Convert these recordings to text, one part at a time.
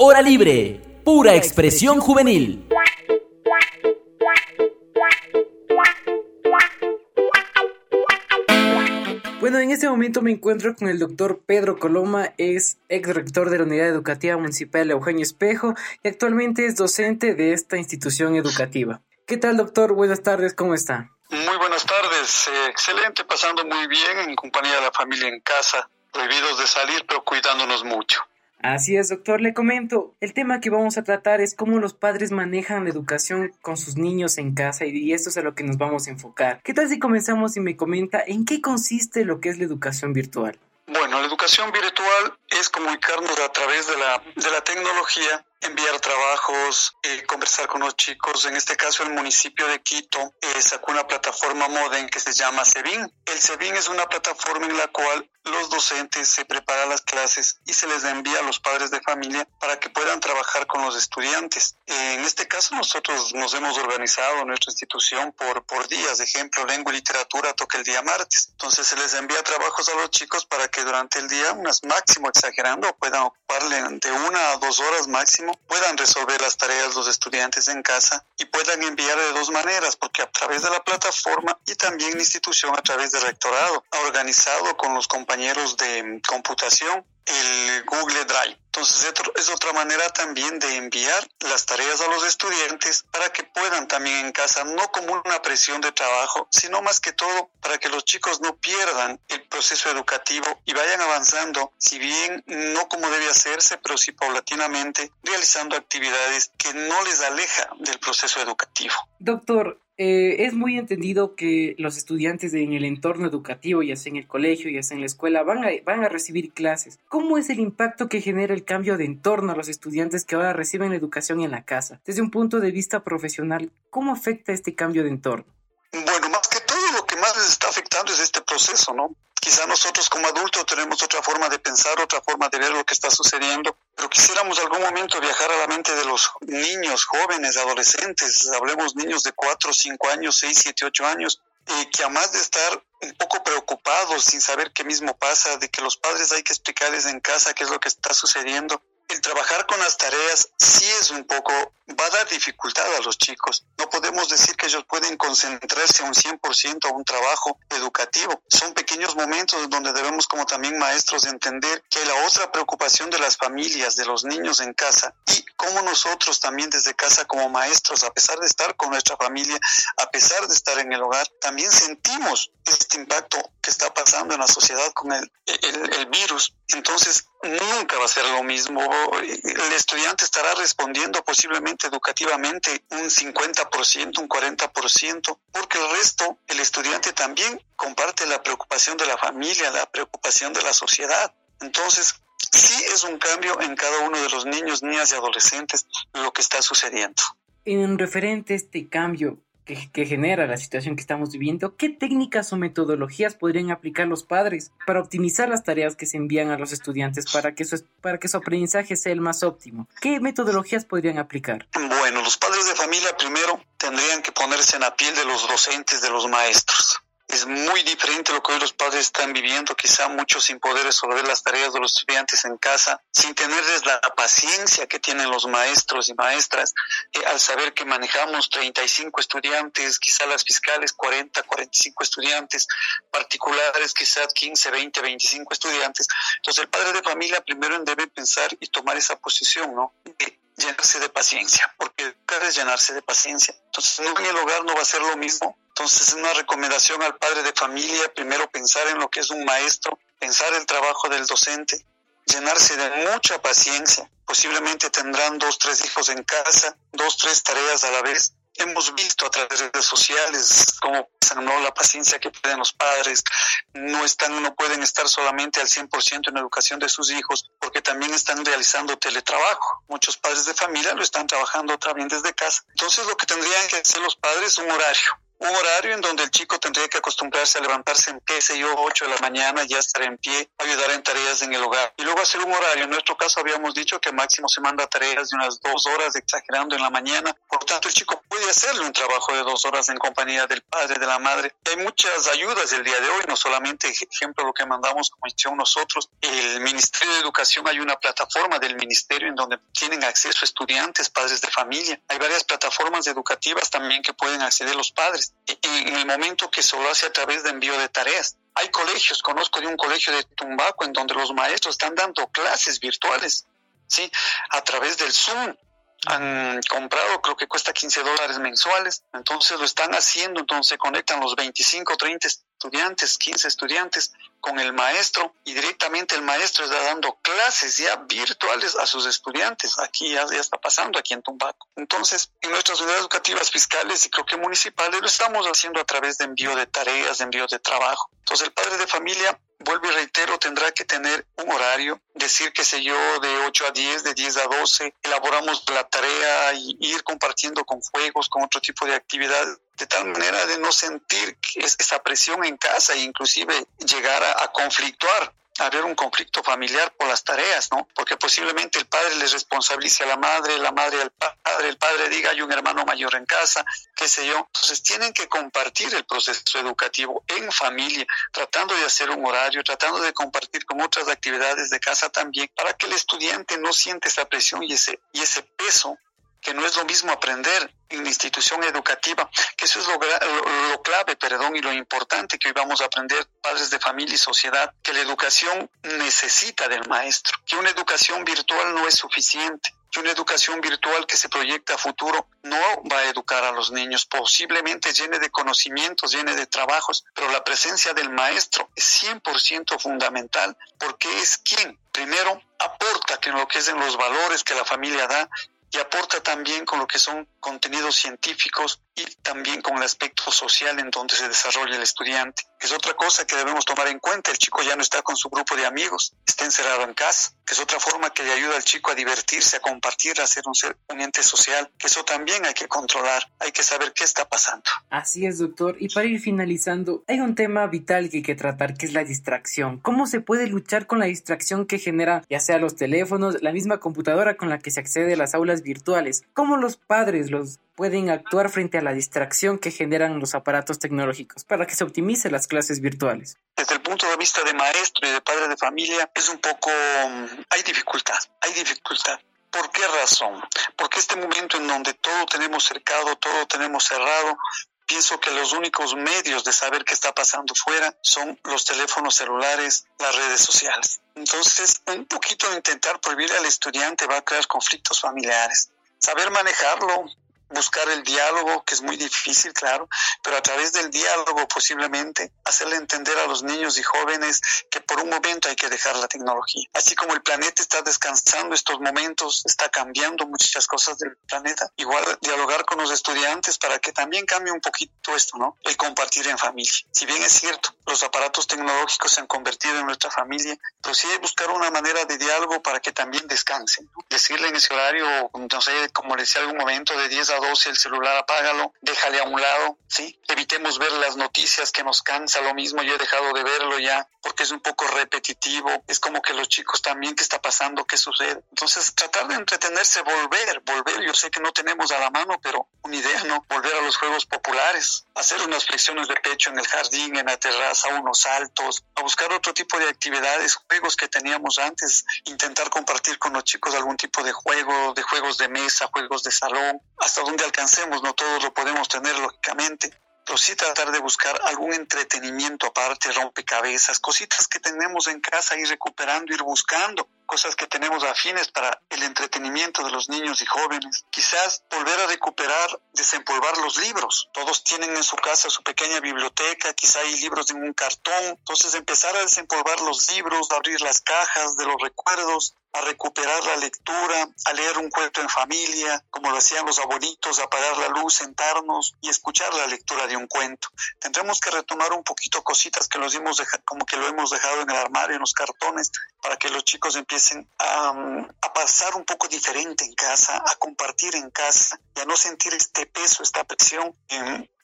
Hora libre, pura expresión juvenil. Bueno, en este momento me encuentro con el doctor Pedro Coloma, es ex rector de la Unidad Educativa Municipal Eugenio Espejo y actualmente es docente de esta institución educativa. ¿Qué tal, doctor? Buenas tardes, ¿cómo está? Muy buenas tardes, eh, excelente, pasando muy bien en compañía de la familia en casa, prohibidos de salir, pero cuidándonos mucho. Así es, doctor. Le comento, el tema que vamos a tratar es cómo los padres manejan la educación con sus niños en casa y esto es a lo que nos vamos a enfocar. ¿Qué tal si comenzamos y me comenta en qué consiste lo que es la educación virtual? Bueno, la educación virtual es comunicarnos a través de la, de la tecnología enviar trabajos, eh, conversar con los chicos. En este caso, el municipio de Quito eh, sacó una plataforma Moden que se llama SEBIN. El SEBIN es una plataforma en la cual los docentes se preparan las clases y se les envía a los padres de familia para que puedan trabajar con los estudiantes. Eh, en este caso, nosotros nos hemos organizado nuestra institución por, por días. Ejemplo, lengua y literatura toca el día martes. Entonces, se les envía trabajos a los chicos para que durante el día, unas máximo exagerando, puedan ocuparle de una a dos horas máximo puedan resolver las tareas los estudiantes en casa y puedan enviar de dos maneras, porque a través de la plataforma y también la institución a través del rectorado ha organizado con los compañeros de computación el Google Drive. Entonces es otra manera también de enviar las tareas a los estudiantes para que puedan también en casa, no como una presión de trabajo, sino más que todo para que los chicos no pierdan el proceso educativo y vayan avanzando, si bien no como debe hacerse, pero sí paulatinamente, realizando actividades que no les aleja del proceso educativo. Doctor, eh, es muy entendido que los estudiantes en el entorno educativo, ya sea en el colegio, ya sea en la escuela, van a, van a recibir clases. ¿Cómo es el impacto que genera el cambio de entorno a los estudiantes que ahora reciben educación en la casa? Desde un punto de vista profesional, ¿cómo afecta este cambio de entorno? Bueno, más que todo lo que más les está afectando es este proceso, ¿no? Quizá nosotros como adultos tenemos otra forma de pensar, otra forma de ver lo que está sucediendo, pero quisiéramos algún momento viajar a la mente de los niños, jóvenes, adolescentes, hablemos niños de 4, 5 años, 6, 7, 8 años, eh, que además de estar un poco preocupados sin saber qué mismo pasa, de que los padres hay que explicarles en casa qué es lo que está sucediendo, el trabajar con las tareas sí es un poco, va a dar dificultad a los chicos. No podemos decir que ellos pueden concentrarse un 100% a un trabajo educativo. Son pequeños momentos donde debemos como también maestros entender que la otra preocupación de las familias, de los niños en casa y cómo nosotros también desde casa como maestros, a pesar de estar con nuestra familia, a pesar de estar en el hogar, también sentimos este impacto que está pasando en la sociedad con el, el, el virus. Entonces, nunca va a ser lo mismo. El estudiante estará respondiendo posiblemente educativamente un 50%, un 40%, porque el resto, el estudiante también comparte la preocupación de la familia, la preocupación de la sociedad. Entonces, sí es un cambio en cada uno de los niños, niñas y adolescentes lo que está sucediendo. En referente a este cambio, que, genera la situación que estamos viviendo, ¿qué técnicas o metodologías podrían aplicar los padres para optimizar las tareas que se envían a los estudiantes para que su, para que su aprendizaje sea el más óptimo? ¿Qué metodologías podrían aplicar? Bueno, los padres de familia primero tendrían que ponerse en la piel de los docentes, de los maestros es muy diferente lo que hoy los padres están viviendo, quizá muchos sin poder resolver las tareas de los estudiantes en casa, sin tenerles la paciencia que tienen los maestros y maestras, eh, al saber que manejamos 35 estudiantes, quizá las fiscales 40, 45 estudiantes, particulares quizá 15, 20, 25 estudiantes. Entonces el padre de familia primero debe pensar y tomar esa posición, ¿no? De llenarse de paciencia, porque es llenarse de paciencia. Entonces en el hogar no va a ser lo mismo entonces, una recomendación al padre de familia, primero pensar en lo que es un maestro, pensar el trabajo del docente, llenarse de mucha paciencia. Posiblemente tendrán dos, tres hijos en casa, dos, tres tareas a la vez. Hemos visto a través de redes sociales cómo ¿no? la paciencia que tienen los padres, no están, no pueden estar solamente al 100% en la educación de sus hijos, porque también están realizando teletrabajo. Muchos padres de familia lo están trabajando también desde casa. Entonces lo que tendrían que hacer los padres es un horario un horario en donde el chico tendría que acostumbrarse a levantarse en qué sé yo, 8 de la mañana, ya estar en pie, ayudar en tareas en el hogar. Y luego hacer un horario. En nuestro caso habíamos dicho que máximo se manda tareas de unas dos horas, exagerando en la mañana. Por tanto, el chico puede hacerle un trabajo de dos horas en compañía del padre, de la madre. hay muchas ayudas el día de hoy, no solamente, ejemplo, lo que mandamos como hicieron nosotros. El Ministerio de Educación, hay una plataforma del Ministerio en donde tienen acceso estudiantes, padres de familia. Hay varias plataformas educativas también que pueden acceder los padres en el momento que se lo hace a través de envío de tareas. Hay colegios, conozco de un colegio de Tumbaco en donde los maestros están dando clases virtuales, ¿sí? A través del Zoom han comprado, creo que cuesta 15 dólares mensuales, entonces lo están haciendo, entonces se conectan los 25, 30 estudiantes, 15 estudiantes con el maestro y directamente el maestro está dando clases ya virtuales a sus estudiantes. Aquí ya, está pasando, aquí en Tumbaco. Entonces, en nuestras unidades educativas fiscales y creo que municipales lo estamos haciendo a través de envío de tareas, de envío de trabajo. Entonces, el padre de familia vuelvo y reitero, tendrá que tener un horario, decir, qué sé yo, de 8 a 10, de 10 a 12, elaboramos la tarea y ir compartiendo con juegos, con otro tipo de actividad, de tal manera de no sentir esa presión en casa e inclusive llegar a, a conflictuar haber un conflicto familiar por las tareas, ¿no? Porque posiblemente el padre le responsabilice a la madre, la madre al padre, el padre diga hay un hermano mayor en casa, qué sé yo. Entonces tienen que compartir el proceso educativo en familia, tratando de hacer un horario, tratando de compartir con otras actividades de casa también, para que el estudiante no siente esa presión y ese, y ese peso que no es lo mismo aprender en la institución educativa, que eso es lo, clave, perdón, y lo importante que hoy vamos a aprender padres de familia y sociedad, que la educación necesita del maestro, que una educación virtual no es suficiente, que una educación virtual que se proyecta a futuro no va a educar a los niños, posiblemente llene de conocimientos, llene de trabajos, pero la presencia del maestro es 100% fundamental porque es quien primero aporta que en lo que es en los valores que la familia da, y aporta también con lo que son contenidos científicos también con el aspecto social en donde se desarrolla el estudiante. Es otra cosa que debemos tomar en cuenta. El chico ya no está con su grupo de amigos, está encerrado en casa, que es otra forma que le ayuda al chico a divertirse, a compartir, a ser un, ser, un ente social, que eso también hay que controlar, hay que saber qué está pasando. Así es, doctor. Y para ir finalizando, hay un tema vital que hay que tratar, que es la distracción. ¿Cómo se puede luchar con la distracción que genera ya sea los teléfonos, la misma computadora con la que se accede a las aulas virtuales? ¿Cómo los padres, los pueden actuar frente a la distracción que generan los aparatos tecnológicos para que se optimice las clases virtuales? Desde el punto de vista de maestro y de padre de familia, es un poco... Mm, hay dificultad, hay dificultad. ¿Por qué razón? Porque este momento en donde todo tenemos cercado, todo tenemos cerrado, pienso que los únicos medios de saber qué está pasando fuera son los teléfonos celulares, las redes sociales. Entonces, un poquito de intentar prohibir al estudiante va a crear conflictos familiares. Saber manejarlo, buscar el diálogo, que es muy difícil, claro, pero a través del diálogo posiblemente hacerle entender a los niños y jóvenes que por un momento hay que dejar la tecnología. Así como el planeta está descansando estos momentos, está cambiando muchas cosas del planeta, igual dialogar con los estudiantes para que también cambie un poquito esto, ¿no? El compartir en familia. Si bien es cierto, los aparatos tecnológicos se han convertido en nuestra familia, pero sí buscar una manera de diálogo para que también descansen. Decirle en ese horario, no sé, como le decía algún momento, de 10 a 12 el celular apágalo, déjale a un lado, ¿sí? Evitemos ver las noticias que nos cansa lo mismo, yo he dejado de verlo ya porque es un poco repetitivo, es como que los chicos también, ¿qué está pasando? ¿Qué sucede? Entonces, tratar de entretenerse, volver, volver, yo sé que no tenemos a la mano, pero una idea, ¿no? Volver a los juegos populares, hacer unas flexiones de pecho en el jardín, en la terraza, unos saltos, a buscar otro tipo de actividades, juegos que teníamos antes, intentar compartir con los chicos algún tipo de juego, de juegos de mesa, juegos de salón, hasta donde alcancemos, no todos lo podemos tener lógicamente, pero sí tratar de buscar algún entretenimiento aparte, rompecabezas, cositas que tenemos en casa, ir recuperando, ir buscando cosas que tenemos afines para el entretenimiento de los niños y jóvenes. Quizás volver a recuperar, desempolvar los libros. Todos tienen en su casa su pequeña biblioteca, quizá hay libros en un cartón. Entonces empezar a desempolvar los libros, abrir las cajas de los recuerdos, a recuperar la lectura, a leer un cuento en familia, como lo hacían los abuelitos, apagar la luz, sentarnos y escuchar la lectura de un cuento. Tendremos que retomar un poquito cositas que los hemos como que lo hemos dejado en el armario, en los cartones, para que los chicos empiecen a, a pasar un poco diferente en casa, a compartir en casa y a no sentir este peso, esta presión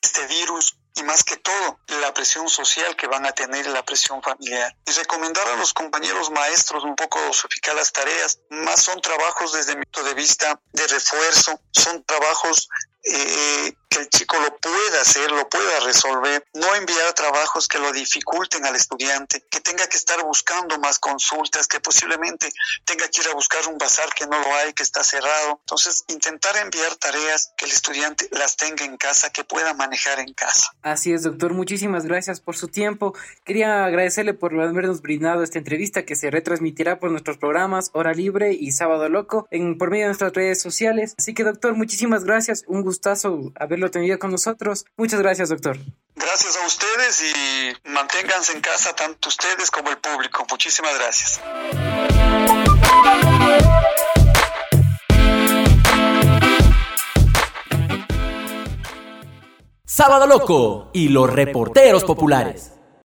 este virus y más que todo la presión social que van a tener la presión familiar. Y recomendar a los compañeros maestros un poco dosificar las tareas, más son trabajos desde mi punto de vista de refuerzo, son trabajos eh, que el chico lo pueda hacer, lo pueda resolver, no enviar trabajos que lo dificulten al estudiante, que tenga que estar buscando más consultas, que posiblemente tenga que ir a buscar un bazar que no lo hay, que está cerrado. Entonces, intentar enviar tareas que el estudiante las tenga en casa, que pueda manejar en casa. Así es, doctor. Muchísimas gracias por su tiempo. Quería agradecerle por habernos brindado esta entrevista que se retransmitirá por nuestros programas Hora Libre y Sábado Loco en, por medio de nuestras redes sociales. Así que, doctor, muchísimas gracias. Un gustazo haberlo tenido con nosotros. Muchas gracias, doctor. Gracias a ustedes y manténganse en casa tanto ustedes como el público. Muchísimas gracias. Sábado Loco y los reporteros populares.